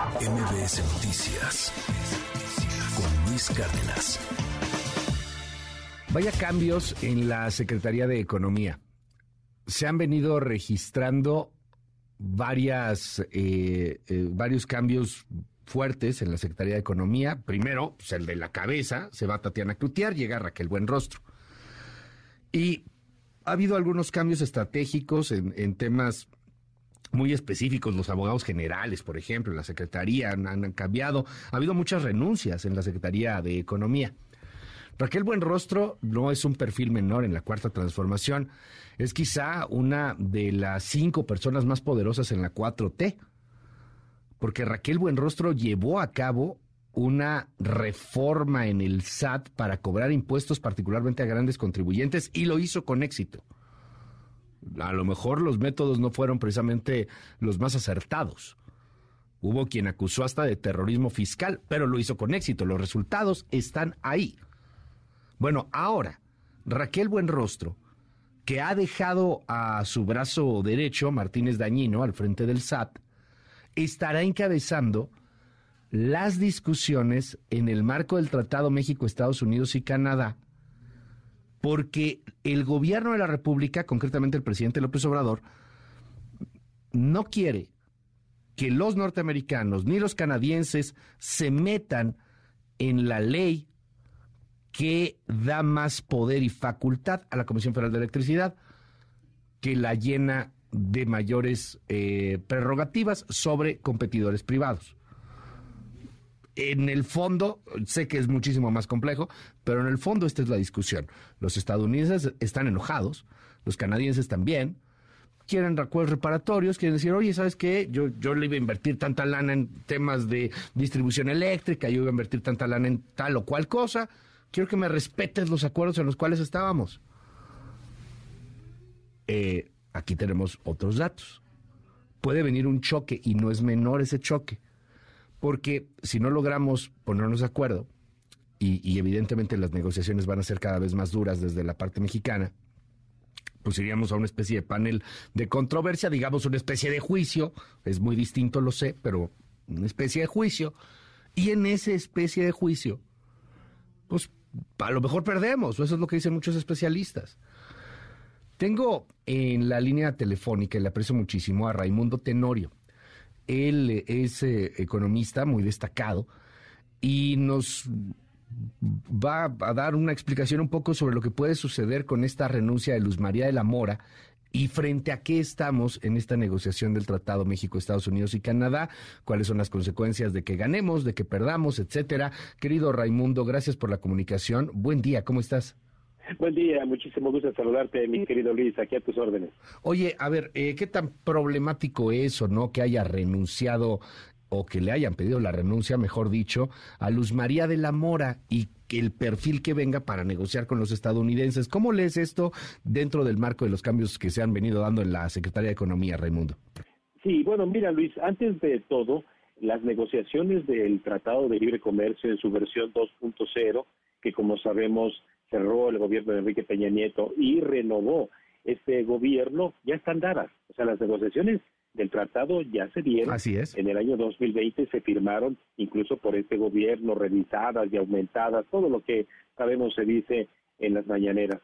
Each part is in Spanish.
MBS Noticias con Luis Cárdenas. Vaya cambios en la Secretaría de Economía. Se han venido registrando varias, eh, eh, varios cambios fuertes en la Secretaría de Economía. Primero, pues, el de la cabeza, se va Tatiana Cloutier, llega Raquel Buenrostro. Y ha habido algunos cambios estratégicos en, temas muy específicos, los abogados generales, por ejemplo, la Secretaría han, cambiado. Ha habido muchas renuncias en la Secretaría de Economía. Raquel Buenrostro no es un perfil menor en la cuarta transformación. Es quizá una de las cinco personas más poderosas en la 4T. Porque Raquel Buenrostro llevó a cabo una reforma en el SAT para cobrar impuestos particularmente a grandes contribuyentes y lo hizo con éxito. A lo mejor los métodos no fueron precisamente los más acertados. Hubo quien acusó hasta de terrorismo fiscal, pero lo hizo con éxito. Los resultados están ahí. Bueno, ahora, Raquel Buenrostro, que ha dejado a su brazo derecho, Martínez Dañino, al frente del SAT, estará encabezando las discusiones en el marco del Tratado México, Estados Unidos y Canadá, porque el gobierno de la República, concretamente el presidente López Obrador, no quiere que los norteamericanos ni los canadienses se metan en la ley que da más poder y facultad a la Comisión Federal de Electricidad, que la llena de mayores eh, prerrogativas sobre competidores privados en el fondo, sé que es muchísimo más complejo, pero en el fondo esta es la discusión. Los estadounidenses están enojados, los canadienses también, quieren recuerdos reparatorios, quieren decir, oye, ¿sabes qué? Yo, yo le iba a invertir tanta lana en temas de distribución eléctrica, yo iba a invertir tanta lana en tal o cual cosa, quiero que me respetes los acuerdos en los cuales estábamos. Eh, aquí tenemos otros datos. Puede venir un choque y no es menor ese choque porque si no logramos ponernos de acuerdo, y, evidentemente las negociaciones van a ser cada vez más duras desde la parte mexicana, pues iríamos a una especie de panel de controversia, digamos una especie de juicio, es muy distinto, lo sé, pero una especie de juicio, y en esa especie de juicio, pues a lo mejor perdemos, eso es lo que dicen muchos especialistas. Tengo en la línea telefónica, y le aprecio muchísimo, a Raimundo Tenorio. Él es eh, economista muy destacado y nos va a dar una explicación un poco sobre lo que puede suceder con esta renuncia de Luz María de la Mora y frente a qué estamos en esta negociación del Tratado México, Estados Unidos y Canadá, cuáles son las consecuencias de que ganemos, de que perdamos, etcétera. Querido Raimundo, gracias por la comunicación. Buen día, ¿cómo estás? Buen día, muchísimo gusto saludarte, mi querido Luis, aquí a tus órdenes. Oye, a ver, eh, ¿qué tan problemático es o no que haya renunciado o que le hayan pedido la renuncia, mejor dicho, a Luz María de la Mora y que el perfil que venga para negociar con los estadounidenses? ¿Cómo lees esto dentro del marco de los cambios que se han venido dando en la Secretaría de Economía, Raimundo? Sí, bueno, mira, Luis, antes de todo, las negociaciones del Tratado de Libre Comercio en su versión 2.0, que como sabemos cerró el gobierno de Enrique Peña Nieto y renovó este gobierno, ya están dadas. O sea, las negociaciones del tratado ya se dieron. Así es. En el año 2020 se firmaron, incluso por este gobierno, revisadas y aumentadas, todo lo que sabemos se dice en las mañaneras.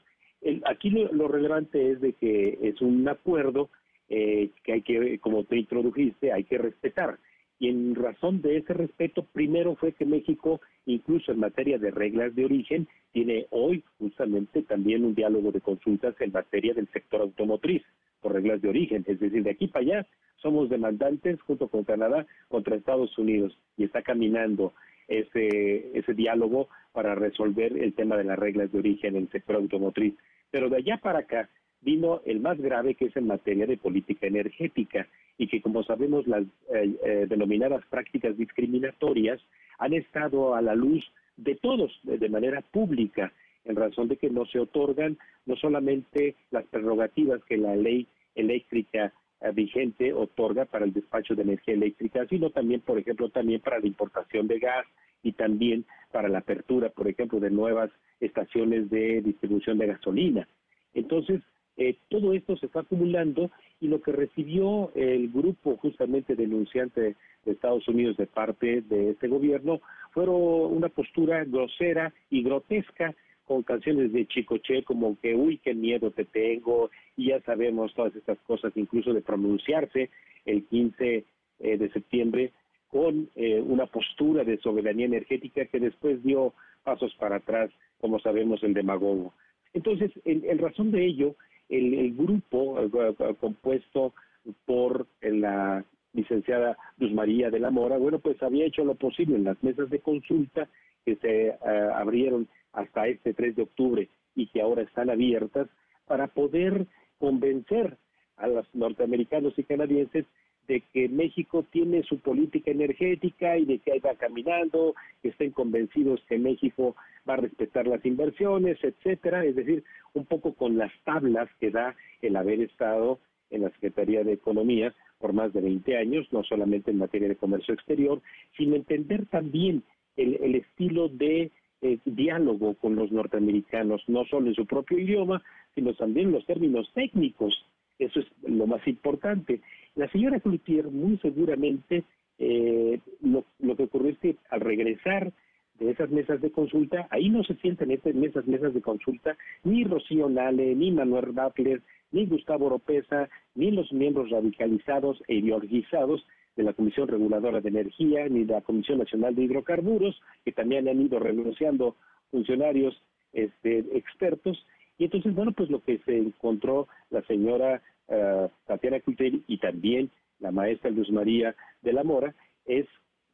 aquí lo, relevante es de que es un acuerdo eh, que hay que, como te introdujiste, hay que respetar. Y en razón de ese respeto, primero fue que México, incluso en materia de reglas de origen, tiene hoy justamente también un diálogo de consultas en materia del sector automotriz por reglas de origen. Es decir, de aquí para allá somos demandantes junto con Canadá contra Estados Unidos y está caminando ese, ese diálogo para resolver el tema de las reglas de origen en el sector automotriz. Pero de allá para acá vino el más grave que es en materia de política energética y que como sabemos las eh, eh, denominadas prácticas discriminatorias han estado a la luz de todos de manera pública en razón de que no se otorgan no solamente las prerrogativas que la ley eléctrica eh, vigente otorga para el despacho de energía eléctrica, sino también, por ejemplo, también para la importación de gas y también para la apertura, por ejemplo, de nuevas estaciones de distribución de gasolina. Entonces, Eh, todo esto se fue acumulando y lo que recibió el grupo justamente denunciante de Estados Unidos de parte de este gobierno fueron una postura grosera y grotesca con canciones de Chicoche como que, uy, qué miedo te tengo, y ya sabemos todas estas cosas, incluso de pronunciarse el 15 eh, de septiembre con eh, una postura de soberanía energética que después dio pasos para atrás, como sabemos, el demagogo. Entonces, en, razón de ello, el, grupo eh, compuesto por la licenciada Luz María de la Mora, bueno, pues había hecho lo posible en las mesas de consulta que se abrieron hasta este 3 de octubre y que ahora están abiertas para poder convencer a los norteamericanos y canadienses de que México tiene su política energética y de que ahí va caminando, que estén convencidos que México va a respetar las inversiones, etcétera, es decir, un poco con las tablas que da el haber estado en la Secretaría de Economía por más de 20 años, no solamente en materia de comercio exterior, sino entender también el, el estilo de eh, diálogo con los norteamericanos, no solo en su propio idioma, sino también los términos técnicos. Eso es lo más importante. La señora Cloutier, muy seguramente, eh, lo, que ocurrió es que al regresar de esas mesas de consulta, ahí no se sienten en esas mesas de consulta ni Rocío Nale, ni Manuel Butler, ni Gustavo Oropesa, ni los miembros radicalizados e ideologizados de la Comisión Reguladora de Energía ni la Comisión Nacional de Hidrocarburos, que también han ido renunciando funcionarios este, expertos. Y entonces, bueno, pues lo que se encontró la señora uh, Tatiana Culteri y también la maestra Luz María de la Mora es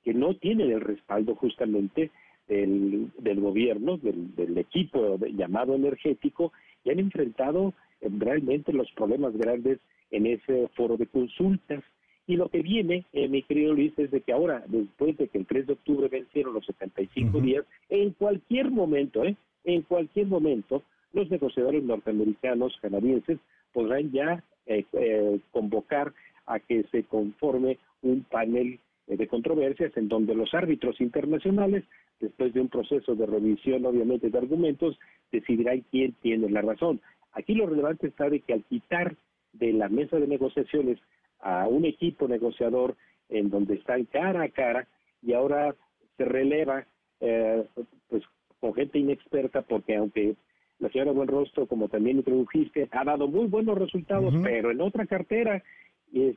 que no tienen el respaldo justamente del, del gobierno, del, del equipo llamado energético, y han enfrentado eh, realmente los problemas grandes en ese foro de consultas. Y lo que viene, eh, mi querido Luis, es de que ahora, después de que el 3 de octubre vencieron los 75 días, en cualquier momento, ¿eh? en cualquier momento, los negociadores norteamericanos, canadienses, podrán ya eh, eh, convocar a que se conforme un panel de controversias en donde los árbitros internacionales, después de un proceso de revisión, obviamente, de argumentos, decidirán quién tiene la razón. Aquí lo relevante está de que al quitar de la mesa de negociaciones a un equipo negociador en donde están cara a cara y ahora se releva eh, pues con gente inexperta porque aunque la señora Buenrostro, como también introdujiste, ha dado muy buenos resultados, pero en otra cartera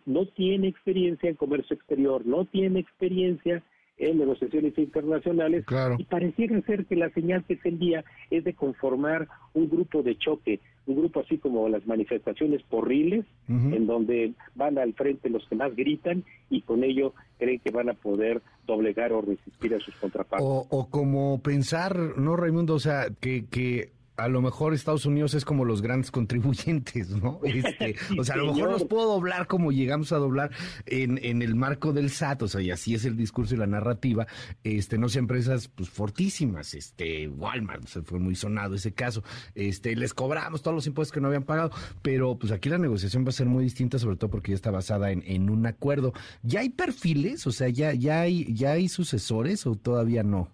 no tiene experiencia en comercio exterior, no tiene experiencia en negociaciones internacionales y pareciera ser que la señal que se envía es de conformar un grupo de choque, un grupo así como las manifestaciones porriles, en donde van al frente los que más gritan y con ello creen que van a poder doblegar o resistir a sus contrapartes. O, o como pensar, ¿no, Raimundo? O sea, que, que a lo mejor Estados Unidos es como los grandes contribuyentes, ¿no? Este, o sea, a lo mejor los puedo doblar como llegamos a doblar en, en el marco del SAT, o sea, y así es el discurso y la narrativa, este, no sé, empresas pues fortísimas, este, Walmart, se fue muy sonado ese caso, este, les cobramos todos los impuestos que no habían pagado, pero pues aquí la negociación va a ser muy distinta, sobre todo porque ya está basada en, en un acuerdo. ¿Ya hay perfiles? O sea, ya, ya hay, ya hay sucesores o todavía no?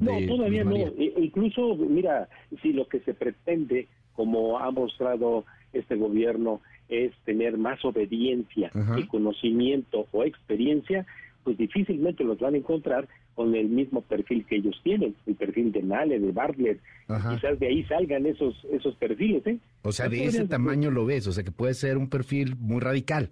No, todavía no. Incluso, mira, si lo que se pretende, como ha mostrado este gobierno, es tener más obediencia y conocimiento o experiencia, pues difícilmente los van a encontrar con el mismo perfil que ellos tienen, el perfil de Nale, de Bartlett, quizás de ahí salgan esos esos perfiles, ¿eh? O sea, de ese tamaño lo ves, o sea, que puede ser un perfil muy radical.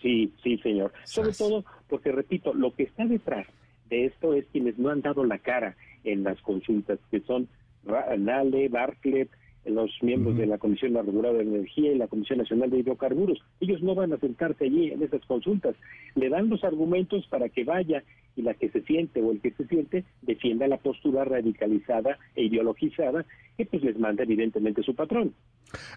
Sí, sí, señor. Sobre todo porque, repito, lo que está detrás de esto es quienes no han dado la cara en las consultas, que son Nale, Bartlett, los miembros de la Comisión Reguladora de Energía y la Comisión Nacional de Hidrocarburos. Ellos no van a sentarse allí en esas consultas. Le dan los argumentos para que vaya y la que se siente o el que se siente defienda la postura radicalizada e ideologizada que pues les manda evidentemente su patrón.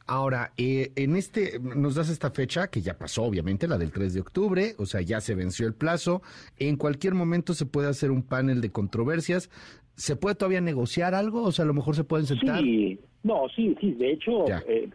Ahora, eh, en este, nos das esta fecha que ya pasó, obviamente, la del 3 de octubre, o sea, ya se venció el plazo. En cualquier momento se puede hacer un panel de controversias. ¿Se puede todavía negociar algo? O sea, a lo mejor se pueden sentar. Sí, no, sí, sí, de hecho, eh,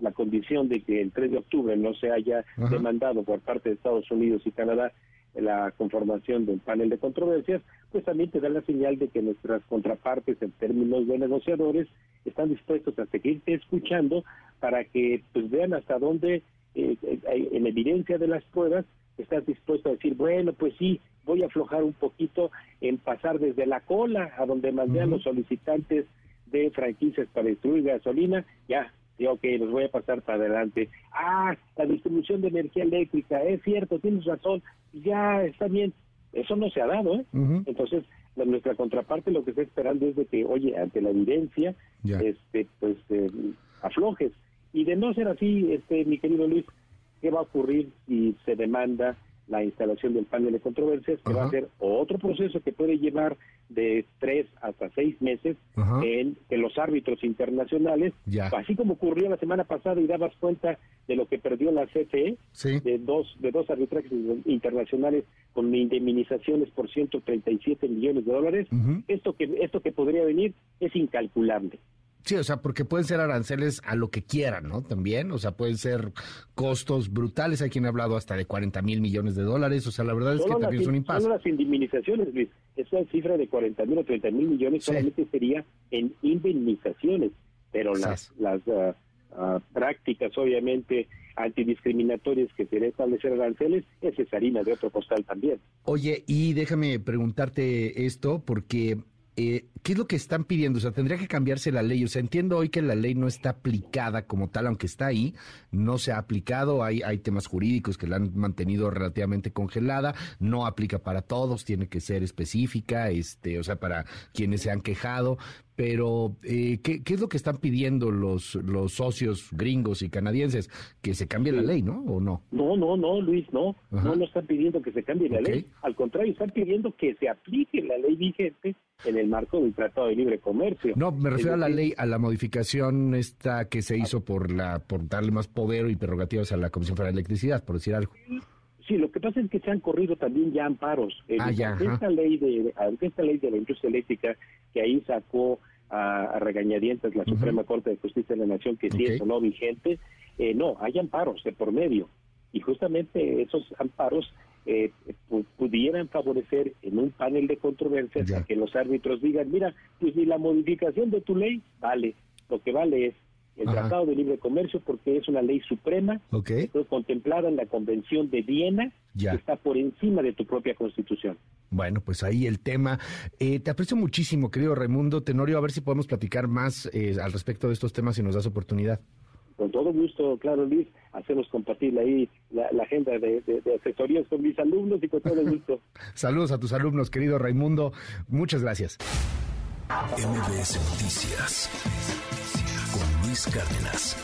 la condición de que el 3 de octubre no se haya demandado por parte de Estados Unidos y Canadá la conformación del panel de controversias, pues también te da la señal de que nuestras contrapartes en términos de negociadores están dispuestos a seguirte escuchando para que pues vean hasta dónde, eh, eh, en evidencia de las pruebas, estás dispuesto a decir, bueno, pues sí, voy a aflojar un poquito en pasar desde la cola a donde mandé a los solicitantes de franquicias para distribuir gasolina, ya, sí, ok, los voy a pasar para adelante. Ah, la distribución de energía eléctrica, es cierto, tienes razón, ya está bien. Eso no se ha dado, ¿eh? Entonces, nuestra contraparte lo que está esperando es de que, oye, ante la evidencia, este, pues eh, aflojes. Y de no ser así, este, mi querido Luis, ¿qué va a ocurrir si se demanda la instalación del panel de controversias, que va a ser otro proceso que puede llevar de tres hasta seis meses en que los árbitros internacionales, así como ocurrió la semana pasada y dabas cuenta de lo que perdió la CFE, de dos de dos arbitrajes internacionales con indemnizaciones por 137 millones de dólares, esto que esto que podría venir es incalculable. Sí, o sea, porque pueden ser aranceles a lo que quieran, ¿no? También, o sea, pueden ser costos brutales. Hay quien ha hablado hasta de 40 mil millones de dólares. O sea, la verdad es que también es un impasse. Solo las indemnizaciones, Luis. Esa cifra de 40 mil o 30 mil millones solamente sería en indemnizaciones. Pero las, las ah, ah, prácticas, obviamente, antidiscriminatorias que quiere establecer aranceles, esa es harina de otro costal también. Oye, y déjame preguntarte esto, porque eh, ¿qué es lo que están pidiendo? O sea, tendría que cambiarse la ley. O sea, entiendo hoy que la ley no está aplicada como tal, aunque está ahí, no se ha aplicado. Hay, hay temas jurídicos que la han mantenido relativamente congelada. No aplica para todos, tiene que ser específica, este, o sea, para quienes se han quejado. Pero, eh, ¿qué, es lo que están pidiendo los, los socios gringos y canadienses? Que se cambie la ley, ¿no? ¿O no? No, no, no, Luis, no. No, no están pidiendo que se cambie la ley. Al contrario, están pidiendo que se aplique la ley vigente en el marco del Tratado de Libre Comercio. No, me refiero a la ley, a la modificación esta que se hizo por la por darle más poder y prerrogativas a la Comisión Federal de Electricidad, por decir algo. Sí, lo que pasa es que se han corrido también ya amparos. Ah, ya, esta ley de, esta ley de la industria eléctrica que ahí sacó a, regañadientes la Suprema Corte de Justicia de la Nación que sí es o no vigente, eh, no, hay amparos de por medio. Y justamente esos amparos eh, pudieran favorecer en un panel de controversias a que los árbitros digan, mira, pues ni la modificación de tu ley vale, lo que vale es el Tratado de Libre Comercio porque es una ley suprema, contemplada en la Convención de Viena, que está por encima de tu propia Constitución. Bueno, pues ahí el tema. Eh, te aprecio muchísimo, querido Raimundo Tenorio, a ver si podemos platicar más eh, al respecto de estos temas si nos das oportunidad. Con todo gusto, claro, Luis, hacemos compartir ahí la, agenda de, de, asesorías con mis alumnos y con todo gusto. Saludos a tus alumnos, querido Raimundo. Muchas gracias. MBS Noticias Luis Cárdenas.